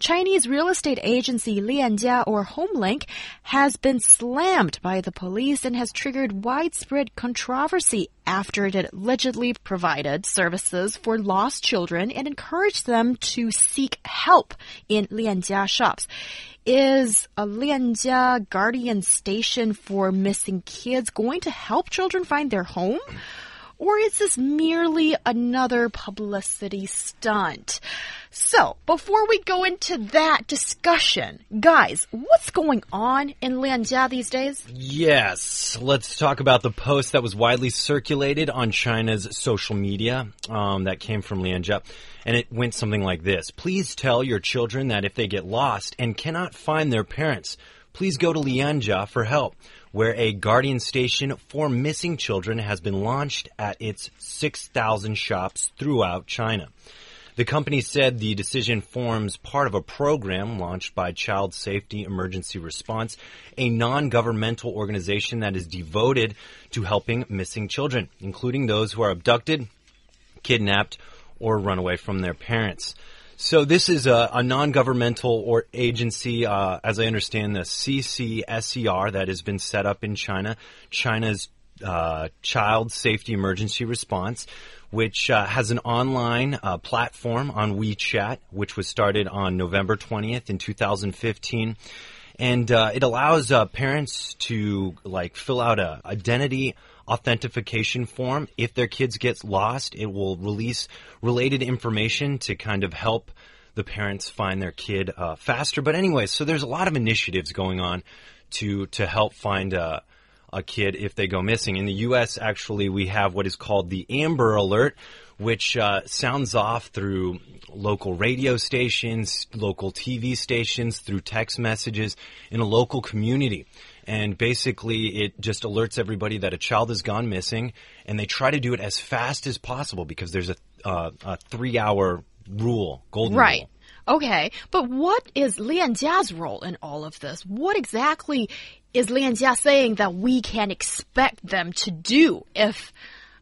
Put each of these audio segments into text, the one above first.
Chinese real estate agency Lianjia or HomeLink has been slammed by the police and has triggered widespread controversy after it allegedly provided services for lost children and encouraged them to seek help in Lianjia shops. Is a Lianjia guardian station for missing kids going to help children find their home? Or is this merely another publicity stunt? So, before we go into that discussion, guys, what's going on in Lianjia these days? Yes, let's talk about the post that was widely circulated on China's social media um, that came from Lianjia. And it went something like this Please tell your children that if they get lost and cannot find their parents, please go to Lianjia for help, where a guardian station for missing children has been launched at its 6,000 shops throughout China. The company said the decision forms part of a program launched by Child Safety Emergency Response, a non-governmental organization that is devoted to helping missing children, including those who are abducted, kidnapped, or run away from their parents. So this is a, a non-governmental or agency, uh, as I understand, the CCSER that has been set up in China, China's uh, Child Safety Emergency Response, which uh, has an online uh, platform on WeChat, which was started on November 20th in 2015. And uh, it allows uh, parents to like fill out a identity authentication form. If their kids get lost, it will release related information to kind of help the parents find their kid uh, faster. But anyway, so there's a lot of initiatives going on to to help find uh, a kid if they go missing. In the U.S., actually, we have what is called the Amber Alert, which uh, sounds off through local radio stations, local TV stations, through text messages in a local community. And basically, it just alerts everybody that a child has gone missing, and they try to do it as fast as possible because there's a, uh, a three-hour rule, golden right. rule. Okay, but what is Lian Jia's role in all of this? What exactly is Lian Jia saying that we can expect them to do if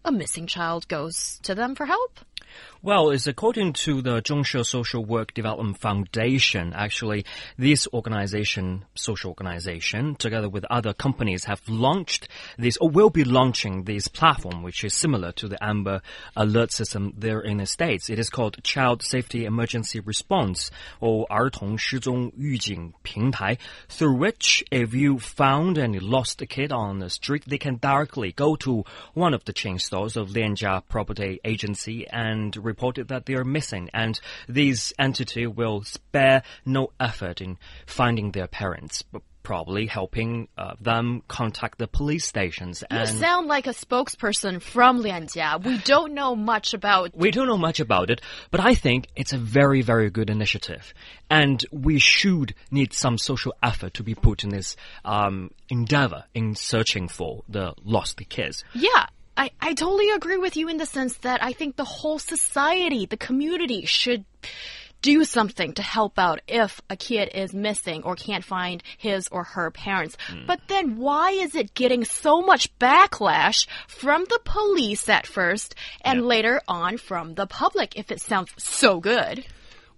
a missing child goes to them for help? Well, it's according to the Zhongshe Social Work Development Foundation. Actually, this organization, social organization, together with other companies, have launched this or will be launching this platform, which is similar to the Amber Alert system there in the States. It is called Child Safety Emergency Response or 儿童失踪预警平台, through which if you found and lost a kid on the street, they can directly go to one of the chain stores of Lianjia Property Agency and reported that they are missing, and these entity will spare no effort in finding their parents. But probably helping uh, them contact the police stations. You sound like a spokesperson from Lianjia. We don't know much about. we don't know much about it, but I think it's a very, very good initiative. And we should need some social effort to be put in this um, endeavor in searching for the lost kids. Yeah. I, I totally agree with you in the sense that I think the whole society, the community should do something to help out if a kid is missing or can't find his or her parents. Hmm. But then why is it getting so much backlash from the police at first and later on from the public if it sounds so good?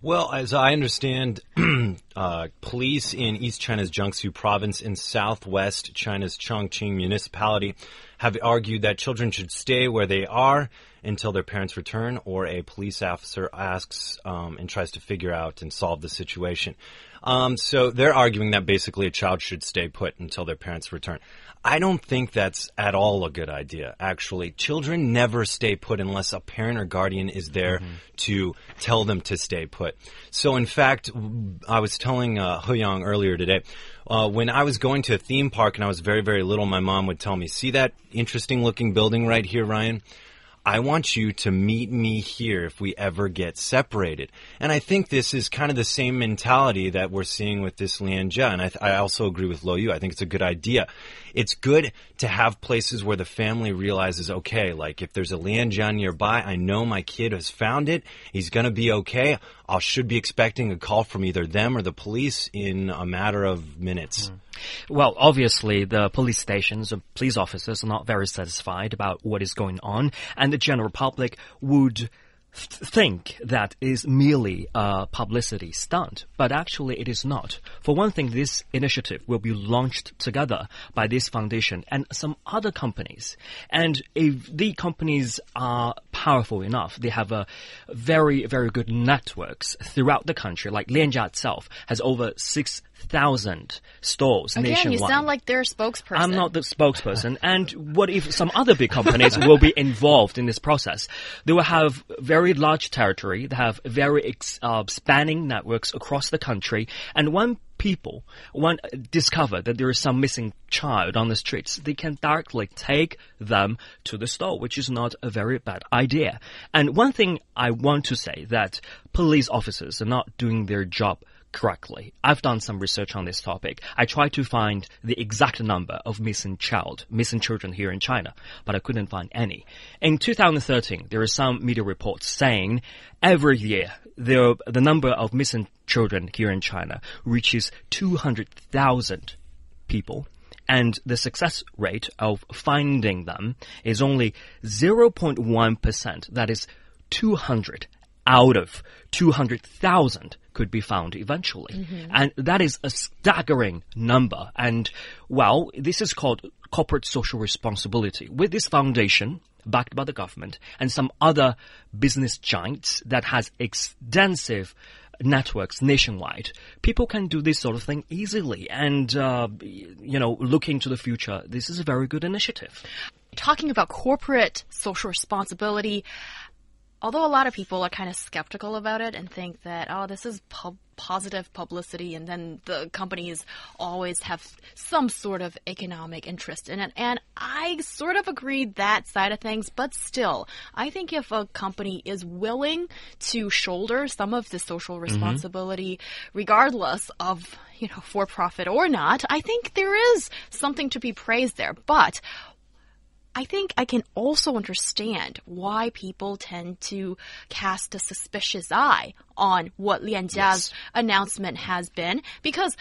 Well, as I understand, uh, police in East China's Jiangsu province and southwest China's Chongqing municipality have argued that children should stay where they are until their parents return or a police officer asks um, and tries to figure out and solve the situation. Um, so they're arguing that basically a child should stay put until their parents return. I don't think that's at all a good idea, actually. Children never stay put unless a parent or guardian is there to tell them to stay put. So, in fact, I was telling uh, He Yang earlier today, uh, when I was going to a theme park and I was very, very little, my mom would tell me, see that interesting looking building right here, Ryan? I want you to meet me here if we ever get separated. And I think this is kind of the same mentality that we're seeing with this Lianjia. And I, I also agree with Luo Yu. I think it's a good idea. It's good to have places where the family realizes, okay, like if there's a Lianjia nearby, I know my kid has found it. He's going to be okay. I should be expecting a call from either them or the police in a matter of minutes. Mm. Well, obviously, the police stations, the police officers are not very satisfied about what is going on, and the general public would think that is merely a publicity stunt, but actually it is not. For one thing, this initiative will be launched together by this foundation and some other companies. And if the companies are powerful enough, they have a very, very good networks throughout the country, like Lianjia itself has over six thousand stores Again, nationwide. you sound like their spokesperson. I'm not the spokesperson. and what if some other big companies will be involved in this process? They will have very large territory. They have very uh, spanning networks across the country. And when people when discover that there is some missing child on the streets, they can directly take them to the store, which is not a very bad idea. And one thing I want to say that police officers are not doing their job correctly. I've done some research on this topic. I tried to find the exact number of missing child, missing children here in China, but I couldn't find any. In 2013, there are some media reports saying every year there, the number of missing children here in China reaches 200,000 people and the success rate of finding them is only 0.1%. That is 200 out of 200,000 could be found eventually. Mm -hmm. And that is a staggering number. And, well, this is called corporate social responsibility. With this foundation, backed by the government, and some other business giants that has extensive networks nationwide, people can do this sort of thing easily. And, uh, you know, looking to the future, this is a very good initiative. Talking about corporate social responsibility, although a lot of people are kind of skeptical about it and think that, oh, this is pub positive publicity and then the companies always have some sort of economic interest in it. And I sort of agree that side of things, but still, I think if a company is willing to shoulder some of the social mm-hmm. responsibility, mm -hmm. regardless of you know, for profit or not, I think there is something to be praised there. But I think I can also understand why people tend to cast a suspicious eye on what Lian Jia's yes. announcement has been. Because,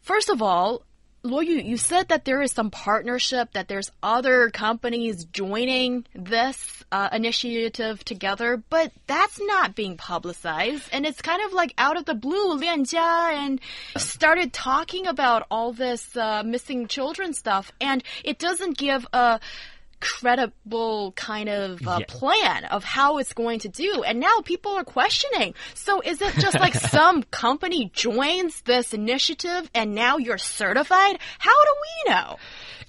first of all, Luo Yu, you said that there is some partnership, that there's other companies joining this uh, initiative together, but that's not being publicized. And it's kind of like out of the blue, Lian Jia and started talking about all this uh, missing children stuff, and it doesn't give a credible kind of uh, yeah. plan of how it's going to do. And now people are questioning. So is it just like some company joins this initiative and now you're certified? How do we know?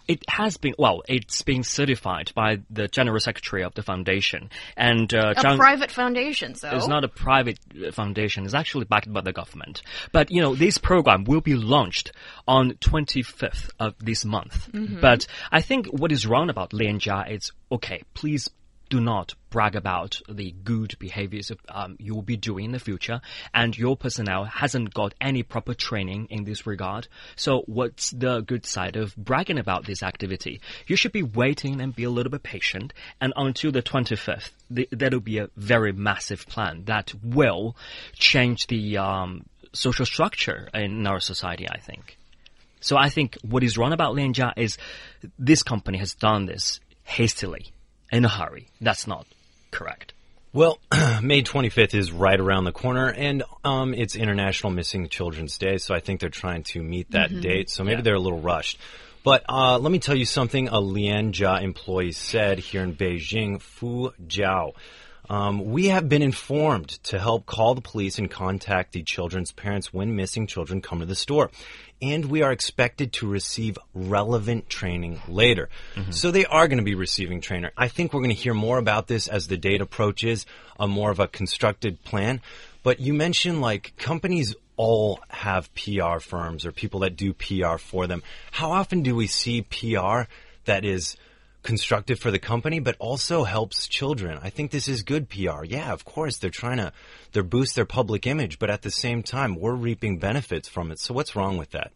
It has been well, it's been certified by the general secretary of the foundation, and uh, a Zhang, private foundation. So it's not a private uh, foundation; it's actually backed by the government. But you know, this program will be launched on 25th of this month. Mm -hmm. But I think what is wrong about Lianjia is okay. Please do not brag about the good behaviors um, you will be doing in the future, and your personnel hasn't got any proper training in this regard. So, what's the good side of bragging about this activity? You should be waiting and be a little bit patient, and until the 25th, the, that'll be a very massive plan that will change the um, social structure in our society, I think. So I think what is wrong about Lianjia is this company has done this hastily in a hurry. That's not correct. Well, May 25th is right around the corner, and um, it's International Missing Children's Day, so I think they're trying to meet that mm -hmm. date. So maybe yeah. they're a little rushed. But uh, let me tell you something a Lianjia employee said here in Beijing, Fu Jiao. Um, we have been informed to help call the police and contact the children's parents when missing children come to the store and we are expected to receive relevant training later. Mm-hmm. So they are going to be receiving trainer. I think we're going to hear more about this as the date approaches, a more of a constructed plan. But you mentioned like companies all have PR firms or people that do PR for them. How often do we see PR that is constructive for the company, but also helps children. I think this is good PR. Yeah, of course, they're trying to, they're boost their public image, but at the same time, we're reaping benefits from it. So what's wrong with that?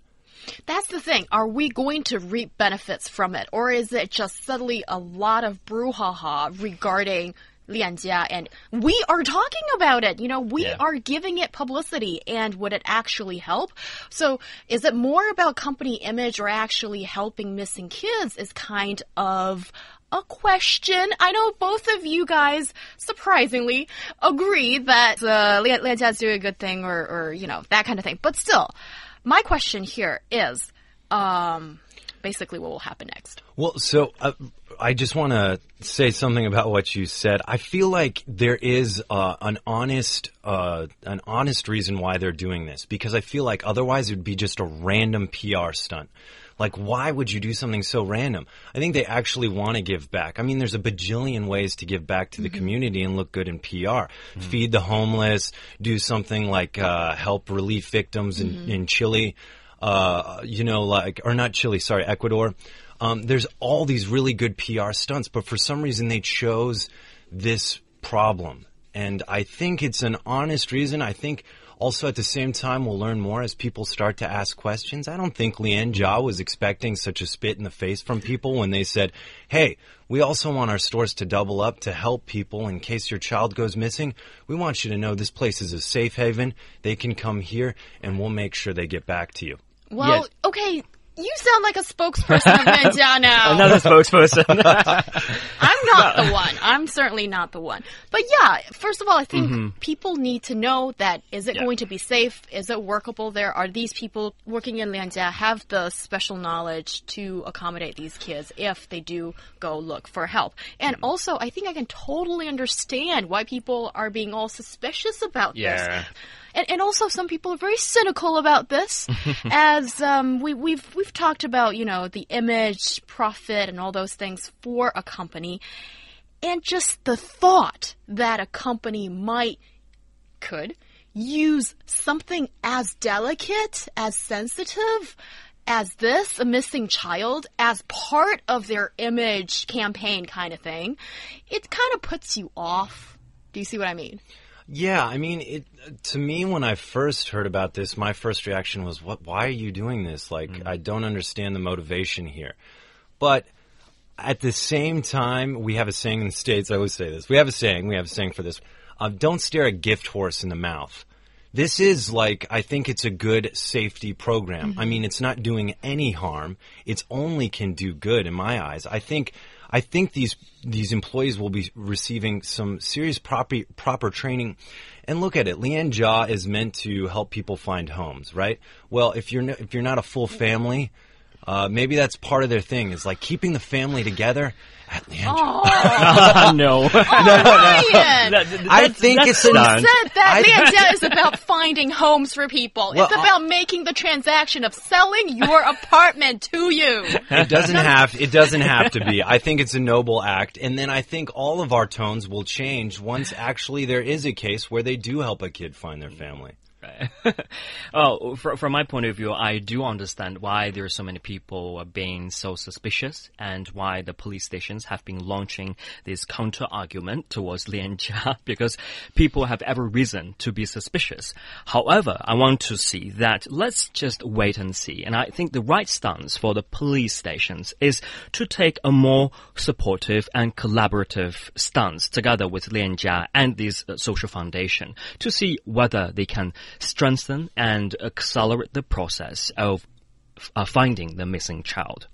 That's the thing. Are we going to reap benefits from it? Or is it just suddenly a lot of brouhaha regarding Lianjia and we are talking about it. You know, we Yeah. are giving it publicity and would it actually help? So is it more about company image or actually helping missing kids is kind of a question. I know both of you guys surprisingly agree that uh, Lian Lianjia is doing a good thing or, or, you know, that kind of thing. But still, my question here is, um, basically what will happen next. Well, so uh, I just want to say something about what you said. I feel like there is uh, an honest, uh, an honest reason why they're doing this because I feel like otherwise it would be just a random PR stunt. Like, why would you do something so random? I think they actually want to give back. I mean, there's a bajillion ways to give back to the community and look good in PR. Feed the homeless, do something like uh, help relief victims in, in Chile uh, you know, like, or not Chile, sorry, Ecuador. Um, there's all these really good PR stunts, but for some reason they chose this problem. And I think it's an honest reason. I think also at the same time we'll learn more as people start to ask questions. I don't think Lian Jia was expecting such a spit in the face from people when they said, hey, we also want our stores to double up to help people in case your child goes missing. We want you to know this place is a safe haven. They can come here and we'll make sure they get back to you. Well, Yes. okay, you sound like a spokesperson of now. Another spokesperson. I'm not the one. I'm certainly not the one. But yeah, first of all, I think Mm-hmm. people need to know that is it going to be safe? Is it workable there? Are these people working in Lianjia have the special knowledge to accommodate these kids if they do go look for help? And Mm-hmm. also, I think I can totally understand why people are being all suspicious about Yeah. this. And, and also, some people are very cynical about this, as um, we, we've we've talked about, you know, the image, profit, and all those things for a company, and just the thought that a company might could use something as delicate, as sensitive as this, a missing child, as part of their image campaign kind of thing, it kind of puts you off. Do you see what I mean? Yeah, I mean, it to me when I first heard about this, my first reaction was, "What? Why are you doing this? Like, I don't understand the motivation here." But at the same time, we have a saying in the states. I always say this. We have a saying. We have a saying for this. Uh, don't stare a gift horse in the mouth. This is like, I think it's a good safety program. I mean, it's not doing any harm. It's only can do good in my eyes. I think, I think these, these employees will be receiving some serious proper, proper training. And look at it. Lian Jia is meant to help people find homes, right? Well, if you're, n- if you're not a full mm-hmm. family, uh, maybe that's part of their thing is like keeping the family together at Lian Jia. no. Ryan! That- I think that's it's an- done. said that I- is about finding homes for people. Well, it's about making the transaction of selling your apartment to you. It doesn't have it doesn't have to be. I think it's a noble act and then I think all of our tones will change once actually there is a case where they do help a kid find their family. Fr from my point of view, I do understand why there are so many people being so suspicious and why the police stations have been launching this counter argument towards Lian Jia because people have every reason to be suspicious. However, I want to see that let's just wait and see. And I think the right stance for the police stations is to take a more supportive and collaborative stance together with Lian Jia and this uh, social foundation to see whether they can strengthen and accelerate the process of uh, finding the missing child.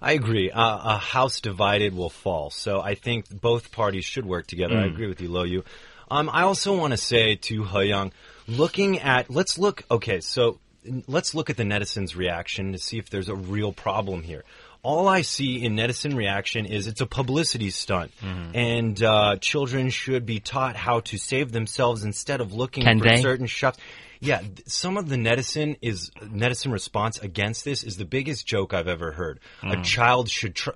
I agree. Uh, a house divided will fall. So I think both parties should work together. I agree with you, Luo Yu. Um, I also want to say to He Yang, looking at, let's look, okay, so let's look at the netizens' reaction to see if there's a real problem here. All I see in netizen reaction is it's a publicity stunt, mm-hmm. and uh, children should be taught how to save themselves instead of looking Can for they? certain shops. Yeah, th- some of the netizen is netizen response against this is the biggest joke I've ever heard. A mm. child should tr-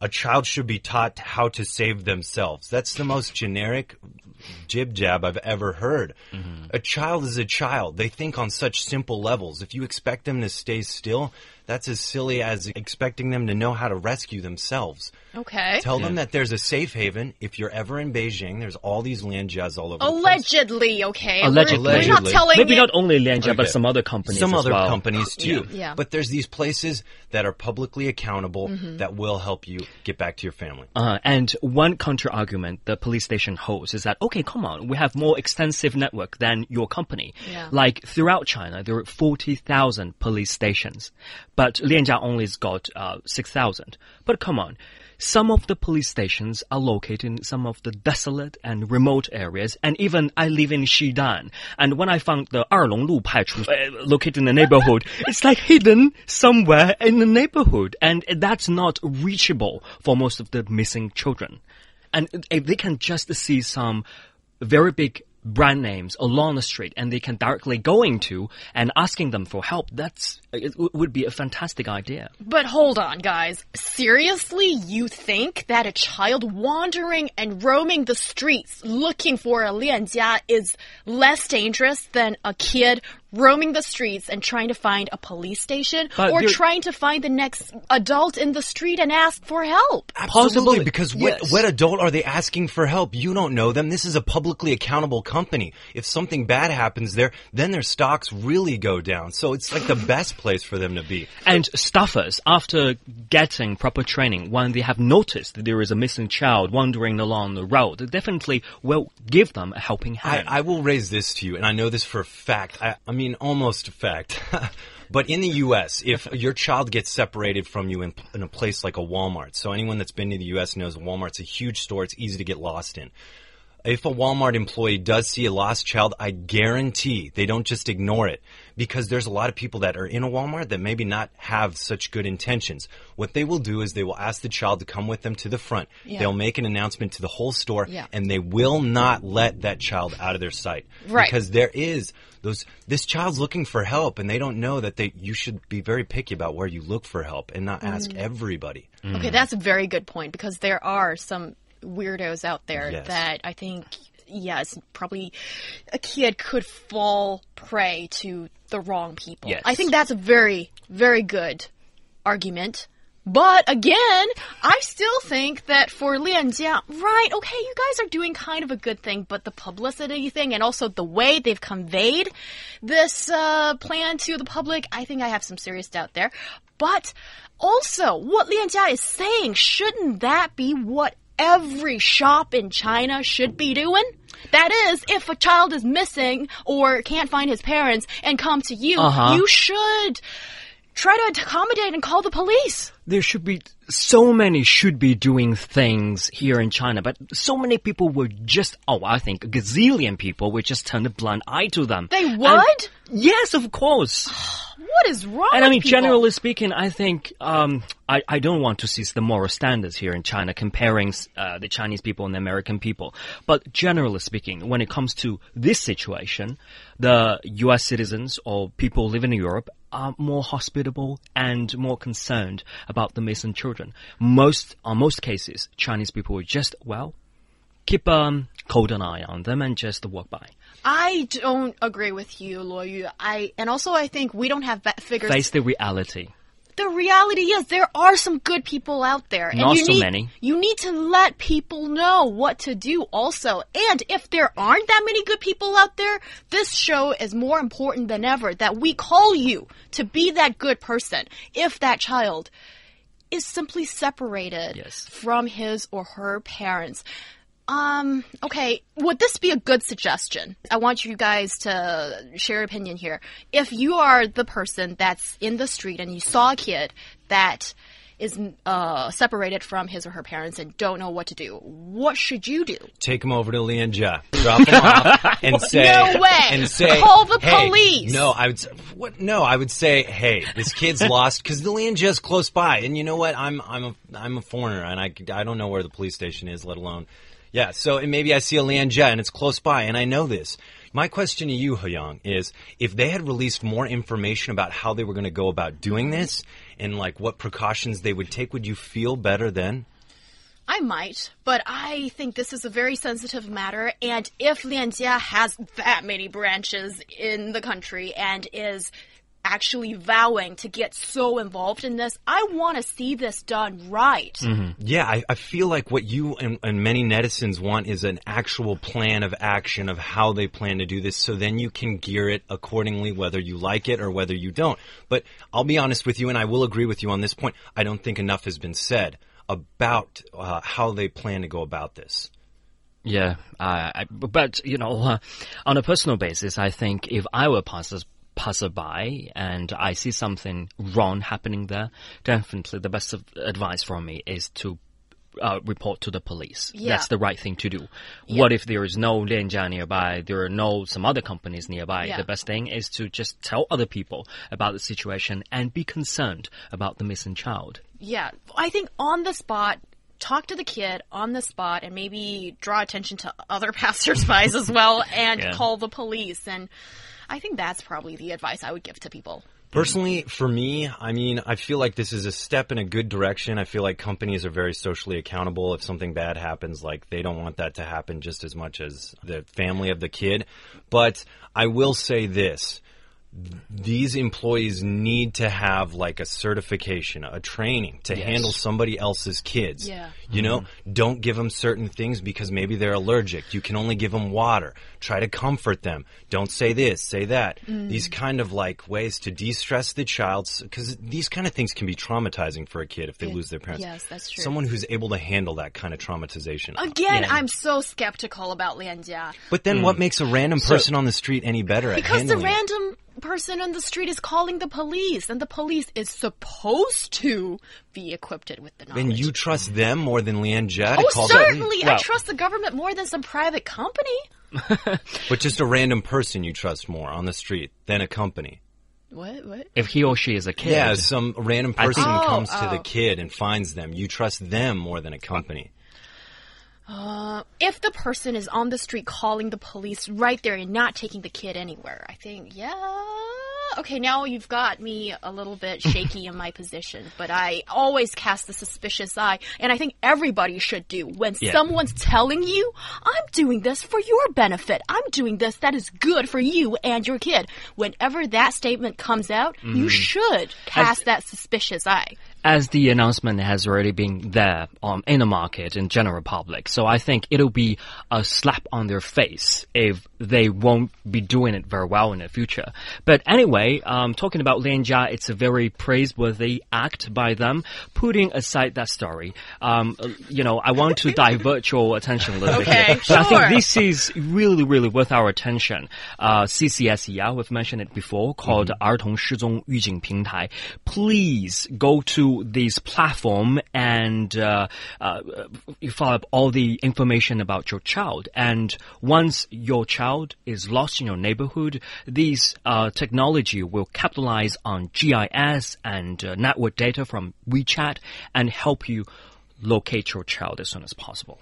a child should be taught how to save themselves. That's the most generic jib jab I've ever heard. Mm-hmm. A child is a child. They think on such simple levels. If you expect them to stay still, that's as silly as expecting them to know how to rescue themselves. Okay. Tell them that there's a safe haven. If you're ever in Beijing, there's all these lianjias all over the place. Allegedly, okay. We're- Allegedly. We're, not telling Maybe you- not only Lianjia, but some other companies Some as other well. companies too. Yeah. Yeah. But there's these places that are publicly accountable Mm-hmm. that will help you get back to your family. Uh, and one counter argument the police station holds is that, okay, come on, we have more extensive network than your company. Yeah. Like throughout China, there are 40,000 police stations, but Lianjia only's got uh, 6,000. But come on. Some of the police stations are located in some of the desolate and remote areas, and even I live in Xidan. And when I found the Erlonglu Paichu uh, located in the neighborhood, it's like hidden somewhere in the neighborhood, and that's not reachable for most of the missing children. And if they can just see some very big brand names along the street and they can directly go into and asking them for help, that's it w- would be a fantastic idea. But hold on, guys. Seriously, you think that a child wandering and roaming the streets looking for a lianjia is less dangerous than a kid roaming the streets and trying to find a police station But or trying to find the next adult in the street and ask for help? Absolutely, Possibly, because what, yes. what adult are they asking for help? You don't know them. This is a publicly accountable company. If something bad happens there, then their stocks really go down. So it's like the best place for them to be. And staffers, after getting proper training, when they have noticed that there is a missing child wandering along the road, they definitely will give them a helping I, hand. I will raise this to you, and I know this for a fact. I, I mean, almost a fact. but in the U.S., if your child gets separated from you in, in a place like a Walmart, so anyone that's been to the U.S. knows Walmart's a huge store, it's easy to get lost in. If a Walmart employee does see a lost child, I guarantee they don't just ignore it because there's a lot of people that are in a Walmart that maybe not have such good intentions. What they will do is they will ask the child to come with them to the front. Yeah. They'll make an announcement to the whole store Yeah. and they will not let that child out of their sight. Right. Because there is those this child's looking for help and they don't know that they you should be very picky about where you look for help and not ask Mm. everybody. Okay, that's a very good point because there are some weirdos out there Yes. that I think, yes, probably a kid could fall prey to the wrong people. Yes. I think that's a very, very good argument. But again, I still think that for Lian Jia, right, okay, you guys are doing kind of a good thing, but the publicity thing and also the way they've conveyed this uh, plan to the public, I think I have some serious doubt there. But also, what Lian Jia is saying, shouldn't that be what every shop in China should be doing? That is, if a child is missing or can't find his parents and come to you, Uh-huh. you should try to accommodate and call the police. there should be so many should be doing things here in China, but so many people were just, oh, I think a gazillion people would just turn a blind eye to them. They And- would? yes, of course. What is wrong And I mean, people? generally speaking, I think um, I, I don't want to see the moral standards here in China comparing uh, the Chinese people and the American people. But generally speaking, when it comes to this situation, the U.S. citizens or people living in Europe are more hospitable and more concerned about the missing children. Most, on most cases, Chinese people would just well keep um cold an eye on them and just walk by. I don't agree with you, Luo Yu. I and also I think we don't have that figures. Face the reality. the reality is there are some good people out there, and Not you so need, many. You need to let people know what to do. Also, and if there aren't that many good people out there, this show is more important than ever. That we call you to be that good person. If that child is simply separated Yes. from his or her parents. Um, okay, would this be a good suggestion? I want you guys to share your opinion here. If you are the person that's in the street and you saw a kid that is uh, separated from his or her parents and don't know what to do, what should you do? Take him over to Lianjia, drop them off, and say, No way. and say, Call the "Hey," police. No, I would. What? No, I would say, hey, this kid's lost because the Lianjia's close by, and you know what? I'm I'm a I'm a foreigner, and I I don't know where the police station is, let alone. Yeah, so and maybe I see a Lianjia and it's close by, and I know this. My question to you, Hyung, is if they had released more information about how they were going to go about doing this and like what precautions they would take, would you feel better then? I might, but I think this is a very sensitive matter, and if Lianjia has that many branches in the country and is actually vowing to get so involved in this. I want to see this done right. Yeah, I, I feel like what you and, and many netizens want is an actual plan of action of how they plan to do this, so then you can gear it accordingly, whether you like it or whether you don't. But I'll be honest with you, and I will agree with you on this point. I don't think enough has been said about uh, how they plan to go about this. Yeah, uh, I, but you know, uh, on a personal basis, I think if I were passer passerby and I see something wrong happening there, definitely the best of advice from me is to. Uh, report to the police. Yeah. That's the right thing to do. What if there is no Lianjia nearby? There are no some other companies nearby. Yeah. The best thing is to just tell other people about the situation and be concerned about the missing child. Yeah, I think on the spot, talk to the kid on the spot and maybe draw attention to other passersby as well and Yeah. call the police. And I think that's probably the advice I would give to people. Personally, for me, I mean, I feel like this is a step in a good direction. I feel like companies are very socially accountable. If something bad happens, like they don't want that to happen just as much as the family of the kid. But I will say this. These employees need to have like a certification, a training to Yes. handle somebody else's kids. Yeah. You know, don't give them certain things because maybe they're allergic. You can only give them water. Try to comfort them. Don't say this, say that. Mm. These kind of like ways to de-stress the child because these kind of things can be traumatizing for a kid if they lose their parents. yes, that's true. Someone who's able to handle that kind of traumatization. Again, Yeah. I'm so skeptical about Lianjia. but then mm. what makes a random person on the street any better at Because the random it? Random person on the street is calling the police, and the police is supposed to be equipped with the knowledge. Then you trust them more than Lianjia Oh, call certainly. I Well- trust the government more than some private company. But just a random person you trust more on the street than a company. What? What? If he or she is a kid, Yeah, some random person think- Oh, comes to the oh. kid and finds them. You trust them more than a company. Uh, if the person is on the street calling the police right there and not taking the kid anywhere, I think, yeah. Okay, now you've got me a little bit shaky in my position, but I always cast the suspicious eye, and I think everybody should do. When Yeah. someone's telling you, I'm doing this for your benefit, I'm doing this that is good for you and your kid, whenever that statement comes out, you mm-hmm. should cast that suspicious eye as the announcement has already been there um, in the market in general public. So I think it'll be a slap on their face if they won't be doing it very well in the future. But anyway, um, talking about Lianjia, it's a very praiseworthy act by them. Putting aside that story, um, uh, you know, I want to divert your attention a little bit Okay, here. But I think sure. this is really, really worth our attention. Uh, CCSE, yeah, we've mentioned it before, called 儿童失踪预警平台. Please go to this platform and uh, uh, you follow up all the information about your child. And once your child is lost in your neighborhood, this uh, technology will capitalize on GIS and uh, network data from WeChat and help you locate your child as soon as possible.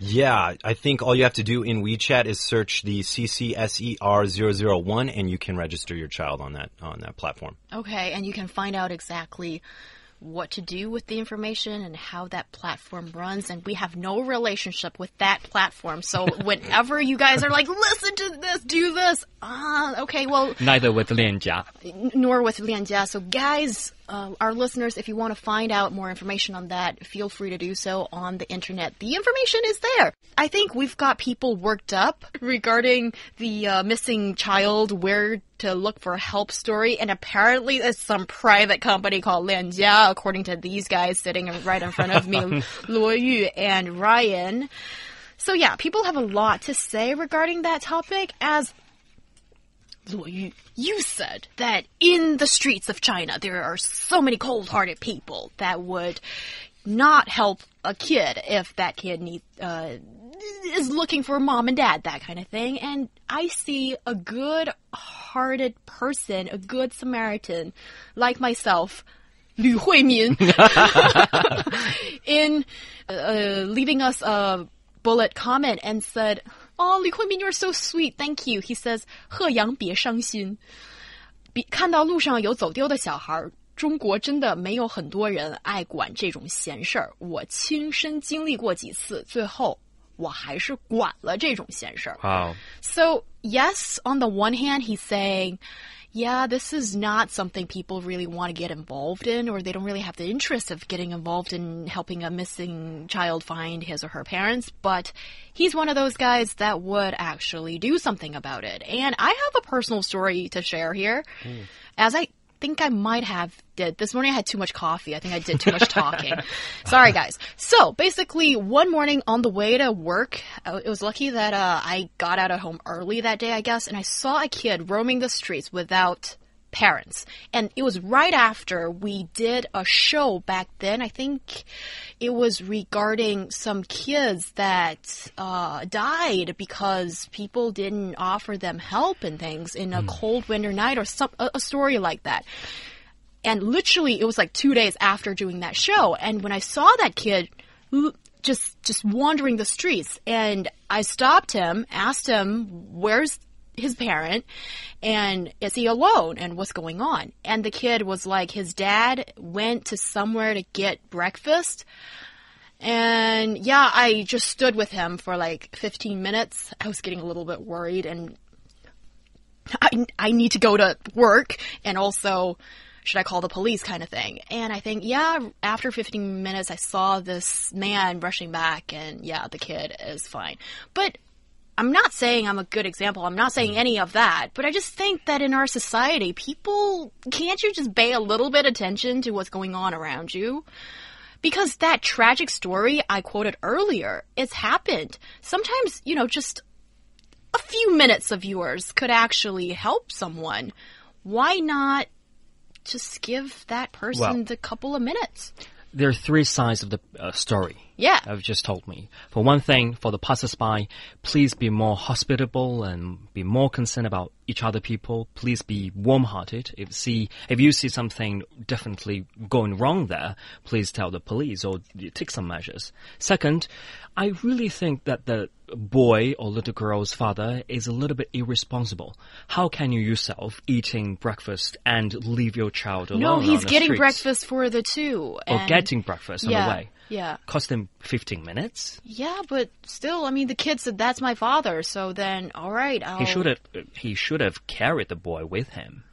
Yeah, I think all you have to do in WeChat is search the CCSER001 and you can register your child on that on that platform. Okay, and you can find out exactly what to do with the information and how that platform runs. And we have no relationship with that platform. So whenever you guys are like, listen to this, do this, ah, okay, well, Neither with Lianjia. nor with Lianjia. So guys, uh, our listeners, if you want to find out more information on that, feel free to do so on the internet. The information is there. I think we've got people worked up regarding the uh, missing child, where to look for help story, and apparently it's some private company called Lianjia, according to these guys sitting right in front of me, Luo Yu and Ryan. So yeah, people have a lot to say regarding that topic as you said that in the streets of China there are so many cold-hearted people that would not help a kid if that kid need, uh, is looking for mom and dad, that kind of thing. And I see a good-hearted person, a good Samaritan, like myself, Lu Huimin, in uh, leaving us a bullet comment and said, 哦，李坤斌，you are so sweet. Thank you. He says，贺阳别伤心。比看到路上有走丢的小孩，中国真的没有很多人爱管这种闲事儿。我亲身经历过几次，最后我还是管了这种闲事儿。啊，So yes, on the one hand, he's saying. Yeah, this is not something people really want to get involved in, or they don't really have the interest of getting involved in helping a missing child find his or her parents. But he's one of those guys that would actually do something about it. And I have a personal story to share here. Hmm. As I think I might have did. This morning I had too much coffee. I think I did too much talking. Sorry, guys. So basically, one morning on the way to work, it was lucky that uh, I got out of home early that day, I guess, and I saw a kid roaming the streets without parents. And it was right after we did a show back then. I think it was regarding some kids that uh, died because people didn't offer them help and things in a cold winter night or some a, a story like that. And literally, it was like two days after doing that show. And when I saw that kid, just just wandering the streets, and I stopped him, asked him, "Where's his parent and is he alone and what's going on and the kid was like his dad went to somewhere to get breakfast and yeah i just stood with him for like 15 minutes i was getting a little bit worried and i, I need to go to work and also should I call the police kind of thing? And I think, yeah, after 15 minutes, I saw this man rushing back, and yeah, the kid is fine. But I'm not saying I'm a good example. I'm not saying any of that. But I just think that in our society, people can't you just pay a little bit attention to what's going on around you? Because that tragic story I quoted earlier, it's happened. Sometimes, you know, just a few minutes of yours could actually help someone. Why not just give that person Well- the couple of minutes? There are three sides of the uh, story. Yeah. Have just told me. For one thing, for the passersby, please be more hospitable and be more concerned about each other people. Please be warm-hearted. If see if you see something definitely going wrong there, please tell the police or take some measures. Second, I really think that the boy or little girl's father is a little bit irresponsible. How can you yourself eating breakfast and leave your child alone? No, he's getting streets? breakfast for the two. or getting breakfast on the way. Yeah. Cost him 15 minutes. Yeah, but still, I mean, the kid said that's my father, so then, all right, I'll. He should have he should have carried the boy with him.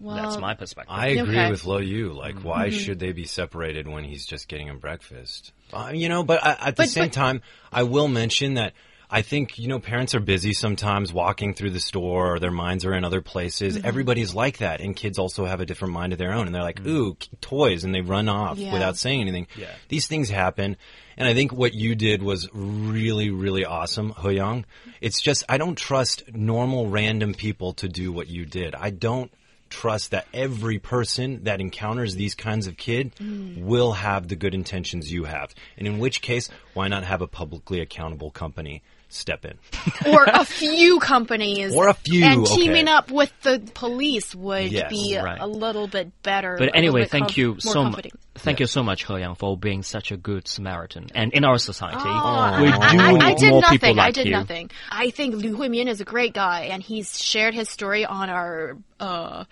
Well, That's my perspective. I agree Okay. with Luo Yu. Like, why Mm-hmm. should they be separated when he's just getting him breakfast? Uh, you know, but I, at the But- same but- time, I will mention that I think, you know, parents are busy sometimes walking through the store or their minds are in other places. Mm-hmm. Everybody's like that. And kids also have a different mind of their own. And they're like, ooh, toys. And they run off Yeah. without saying anything. Yeah. These things happen. And I think what you did was really, really awesome, Hoyoung. It's just, I don't trust normal random people to do what you did. I don't trust that every person that encounters these kinds of kid will have the good intentions you have. And in which case, why not have a publicly accountable company step in? or a few companies. Or a few, And okay. teaming up with the police would Yes. be a, Right. a little bit better. But anyway, thank you so much. comforting. Thank you so much, He Yang, for being such a good Samaritan. And in our society, Oh, we I, do I, need I did more nothing. people like I did you. nothing. I think Liu Huimian is a great guy, and he's shared his story on our uh,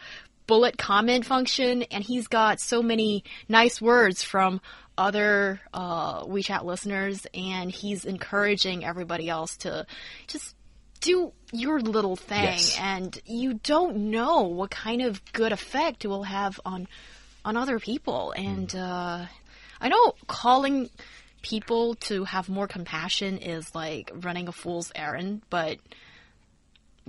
bullet comment function, and he's got so many nice words from other uh, WeChat listeners, and he's encouraging everybody else to just do your little thing, Yes. and you don't know what kind of good effect it will have on on other people, and uh, I know calling people to have more compassion is like running a fool's errand, but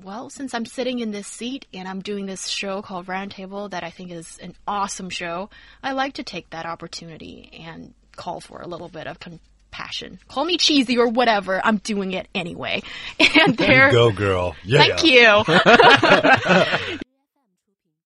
well, since I'm sitting in this seat and I'm doing this show called Roundtable that I think is an awesome show, I like to take that opportunity and call for a little bit of compassion. Call me cheesy or whatever, I'm doing it anyway. And there Go, girl. Yeah. Thank you.